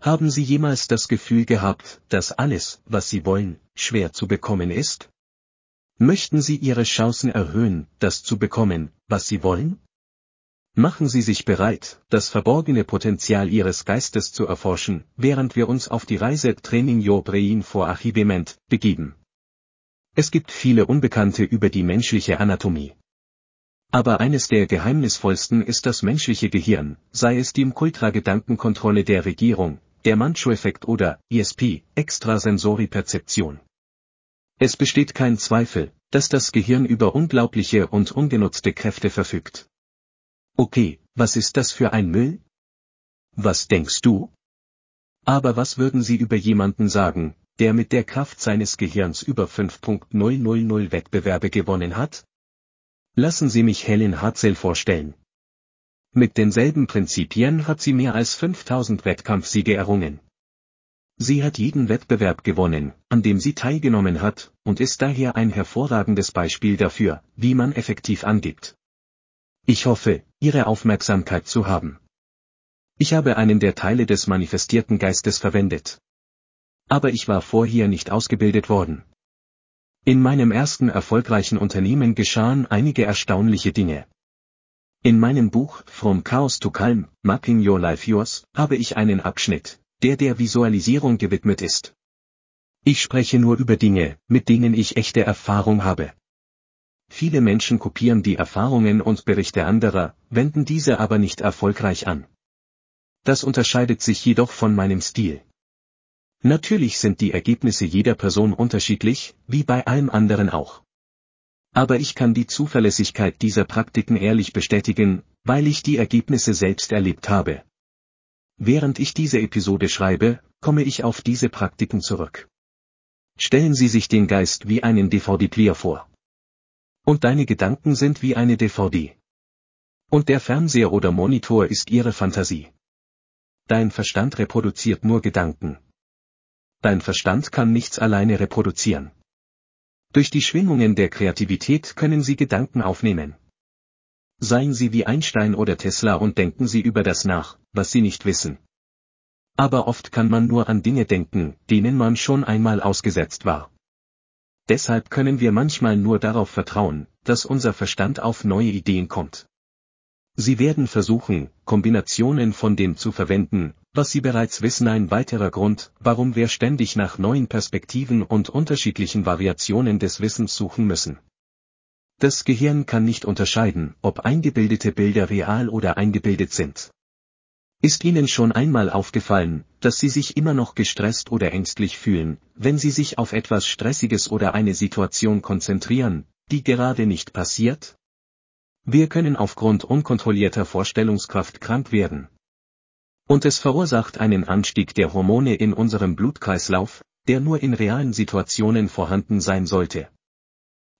Haben Sie jemals das Gefühl gehabt, dass alles, was Sie wollen, schwer zu bekommen ist? Möchten Sie Ihre Chancen erhöhen, das zu bekommen, was Sie wollen? Machen Sie sich bereit, das verborgene Potenzial Ihres Geistes zu erforschen, während wir uns auf die Reise Training Your Brain for Achievement begeben. Es gibt viele Unbekannte über die menschliche Anatomie. Aber eines der geheimnisvollsten ist das menschliche Gehirn, sei es die Ultra-Gedankenkontrolle der Regierung, der Manchu-Effekt oder ESP, Extrasensorieperzeption. Es besteht kein Zweifel, dass das Gehirn über unglaubliche und ungenutzte Kräfte verfügt. Okay, was ist das für ein Müll? Was denkst du? Aber was würden Sie über jemanden sagen, der mit der Kraft seines Gehirns über 5.000 Wettbewerbe gewonnen hat? Lassen Sie mich Helen Hartzell vorstellen. Mit denselben Prinzipien hat sie mehr als 5000 Wettkampfsiege errungen. Sie hat jeden Wettbewerb gewonnen, an dem sie teilgenommen hat, und ist daher ein hervorragendes Beispiel dafür, wie man effektiv angibt. Ich hoffe, Ihre Aufmerksamkeit zu haben. Ich habe einen der Teile des manifestierten Geistes verwendet. Aber ich war vorher nicht ausgebildet worden. In meinem ersten erfolgreichen Unternehmen geschahen einige erstaunliche Dinge. In meinem Buch From Chaos to Calm, Mapping Your Life Yours, habe ich einen Abschnitt, der der Visualisierung gewidmet ist. Ich spreche nur über Dinge, mit denen ich echte Erfahrung habe. Viele Menschen kopieren die Erfahrungen und Berichte anderer, wenden diese aber nicht erfolgreich an. Das unterscheidet sich jedoch von meinem Stil. Natürlich sind die Ergebnisse jeder Person unterschiedlich, wie bei allem anderen auch. Aber ich kann die Zuverlässigkeit dieser Praktiken ehrlich bestätigen, weil ich die Ergebnisse selbst erlebt habe. Während ich diese Episode schreibe, komme ich auf diese Praktiken zurück. Stellen Sie sich den Geist wie einen DVD-Player vor. Und deine Gedanken sind wie eine DVD. Und der Fernseher oder Monitor ist Ihre Fantasie. Dein Verstand reproduziert nur Gedanken. Dein Verstand kann nichts alleine reproduzieren. Durch die Schwingungen der Kreativität können Sie Gedanken aufnehmen. Seien Sie wie Einstein oder Tesla und denken Sie über das nach, was Sie nicht wissen. Aber oft kann man nur an Dinge denken, denen man schon einmal ausgesetzt war. Deshalb können wir manchmal nur darauf vertrauen, dass unser Verstand auf neue Ideen kommt. Sie werden versuchen, Kombinationen von dem zu verwenden, was Sie bereits wissen. Ein weiterer Grund, warum wir ständig nach neuen Perspektiven und unterschiedlichen Variationen des Wissens suchen müssen. Das Gehirn kann nicht unterscheiden, ob eingebildete Bilder real oder eingebildet sind. Ist Ihnen schon einmal aufgefallen, dass Sie sich immer noch gestresst oder ängstlich fühlen, wenn Sie sich auf etwas Stressiges oder eine Situation konzentrieren, die gerade nicht passiert? Wir können aufgrund unkontrollierter Vorstellungskraft krank werden. Und es verursacht einen Anstieg der Hormone in unserem Blutkreislauf, der nur in realen Situationen vorhanden sein sollte.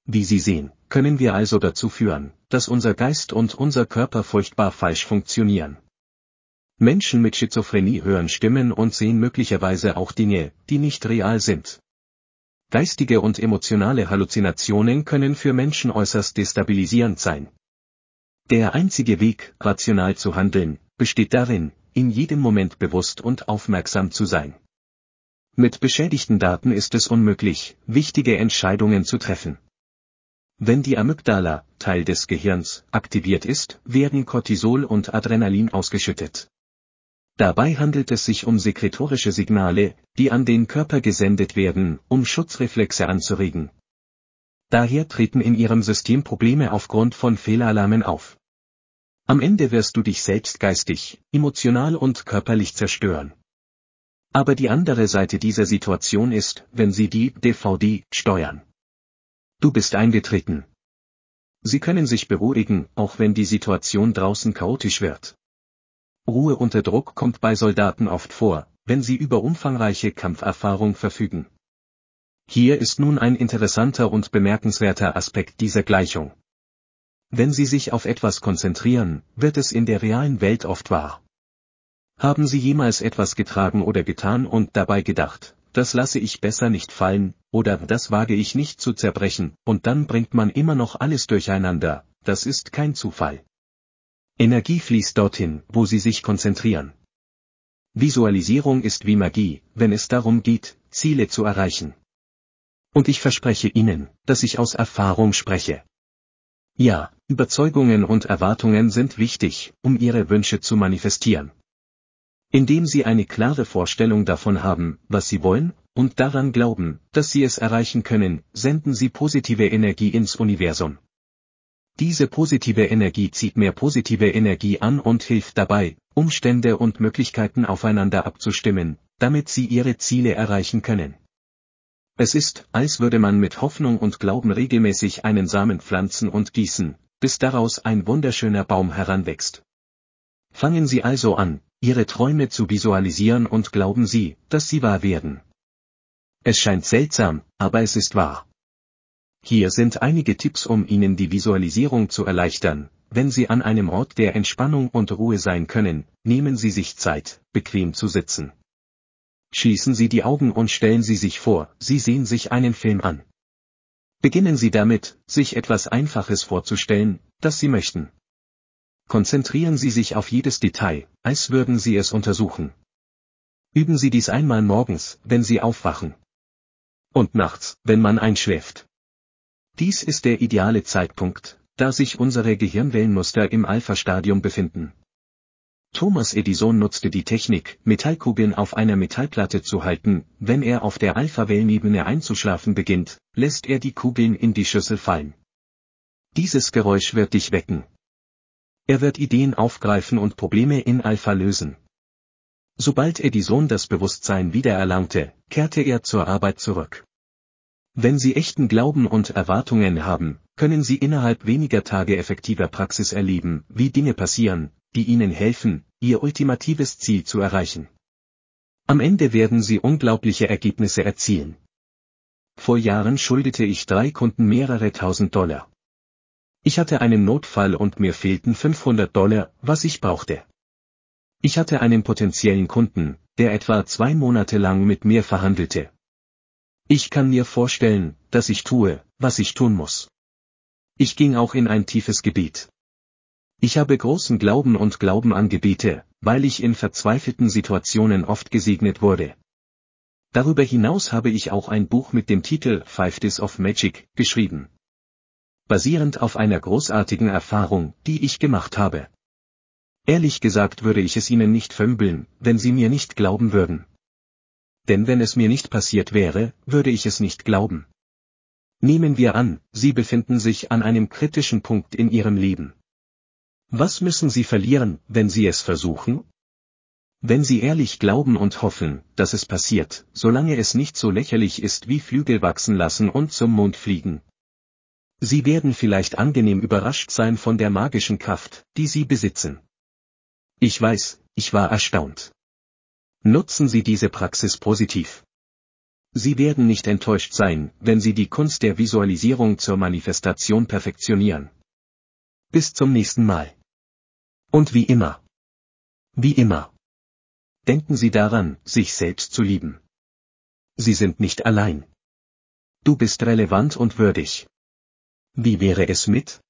Wie Sie sehen, können wir also dazu führen, dass unser Geist und unser Körper furchtbar falsch funktionieren. Menschen mit Schizophrenie hören Stimmen und sehen möglicherweise auch Dinge, die nicht real sind. Geistige und emotionale Halluzinationen können für Menschen äußerst destabilisierend sein. Der einzige Weg, rational zu handeln, besteht darin, in jedem Moment bewusst und aufmerksam zu sein. Mit beschädigten Daten ist es unmöglich, wichtige Entscheidungen zu treffen. Wenn die Amygdala, Teil des Gehirns, aktiviert ist, werden Cortisol und Adrenalin ausgeschüttet. Dabei handelt es sich um sekretorische Signale, die an den Körper gesendet werden, um Schutzreflexe anzuregen. Daher treten in ihrem System Probleme aufgrund von Fehlalarmen auf. Am Ende wirst du dich selbst geistig, emotional und körperlich zerstören. Aber die andere Seite dieser Situation ist, wenn sie die DVD steuern. Du bist eingetreten. Sie können sich beruhigen, auch wenn die Situation draußen chaotisch wird. Ruhe unter Druck kommt bei Soldaten oft vor, wenn sie über umfangreiche Kampferfahrung verfügen. Hier ist nun ein interessanter und bemerkenswerter Aspekt dieser Gleichung. Wenn Sie sich auf etwas konzentrieren, wird es in der realen Welt oft wahr. Haben Sie jemals etwas getragen oder getan und dabei gedacht, das lasse ich besser nicht fallen, oder das wage ich nicht zu zerbrechen, und dann bringt man immer noch alles durcheinander, das ist kein Zufall. Energie fließt dorthin, wo Sie sich konzentrieren. Visualisierung ist wie Magie, wenn es darum geht, Ziele zu erreichen. Und ich verspreche Ihnen, dass ich aus Erfahrung spreche. Ja, Überzeugungen und Erwartungen sind wichtig, um Ihre Wünsche zu manifestieren. Indem Sie eine klare Vorstellung davon haben, was Sie wollen, und daran glauben, dass Sie es erreichen können, senden Sie positive Energie ins Universum. Diese positive Energie zieht mehr positive Energie an und hilft dabei, Umstände und Möglichkeiten aufeinander abzustimmen, damit Sie Ihre Ziele erreichen können. Es ist, als würde man mit Hoffnung und Glauben regelmäßig einen Samen pflanzen und gießen, bis daraus ein wunderschöner Baum heranwächst. Fangen Sie also an, Ihre Träume zu visualisieren und glauben Sie, dass sie wahr werden. Es scheint seltsam, aber es ist wahr. Hier sind einige Tipps, um Ihnen die Visualisierung zu erleichtern. Wenn Sie an einem Ort der Entspannung und Ruhe sein können, nehmen Sie sich Zeit, bequem zu sitzen. Schließen Sie die Augen und stellen Sie sich vor, Sie sehen sich einen Film an. Beginnen Sie damit, sich etwas Einfaches vorzustellen, das Sie möchten. Konzentrieren Sie sich auf jedes Detail, als würden Sie es untersuchen. Üben Sie dies einmal morgens, wenn Sie aufwachen. Und nachts, wenn man einschläft. Dies ist der ideale Zeitpunkt, da sich unsere Gehirnwellenmuster im Alpha-Stadium befinden. Thomas Edison nutzte die Technik, Metallkugeln auf einer Metallplatte zu halten, wenn er auf der Alpha-Wellenebene einzuschlafen beginnt, lässt er die Kugeln in die Schüssel fallen. Dieses Geräusch wird dich wecken. Er wird Ideen aufgreifen und Probleme in Alpha lösen. Sobald Edison das Bewusstsein wiedererlangte, kehrte er zur Arbeit zurück. Wenn Sie echten Glauben und Erwartungen haben, können Sie innerhalb weniger Tage effektiver Praxis erleben, wie Dinge passieren, die Ihnen helfen, Ihr ultimatives Ziel zu erreichen. Am Ende werden Sie unglaubliche Ergebnisse erzielen. Vor Jahren schuldete ich drei Kunden mehrere tausend Dollar. Ich hatte einen Notfall und mir fehlten 500 Dollar, was ich brauchte. Ich hatte einen potenziellen Kunden, der etwa zwei Monate lang mit mir verhandelte. Ich kann mir vorstellen, dass ich tue, was ich tun muss. Ich ging auch in ein tiefes Gebiet. Ich habe großen Glauben und Glauben an Gebete, weil ich in verzweifelten Situationen oft gesegnet wurde. Darüber hinaus habe ich auch ein Buch mit dem Titel Five Days of Magic geschrieben. Basierend auf einer großartigen Erfahrung, die ich gemacht habe. Ehrlich gesagt würde ich es Ihnen nicht fömbeln, wenn Sie mir nicht glauben würden. Denn wenn es mir nicht passiert wäre, würde ich es nicht glauben. Nehmen wir an, Sie befinden sich an einem kritischen Punkt in Ihrem Leben. Was müssen Sie verlieren, wenn Sie es versuchen? Wenn Sie ehrlich glauben und hoffen, dass es passiert, solange es nicht so lächerlich ist wie Flügel wachsen lassen und zum Mond fliegen. Sie werden vielleicht angenehm überrascht sein von der magischen Kraft, die Sie besitzen. Ich weiß, ich war erstaunt. Nutzen Sie diese Praxis positiv. Sie werden nicht enttäuscht sein, wenn Sie die Kunst der Visualisierung zur Manifestation perfektionieren. Bis zum nächsten Mal. Und wie immer. Wie immer. Denken Sie daran, sich selbst zu lieben. Sie sind nicht allein. Du bist relevant und würdig. Wie wäre es mit?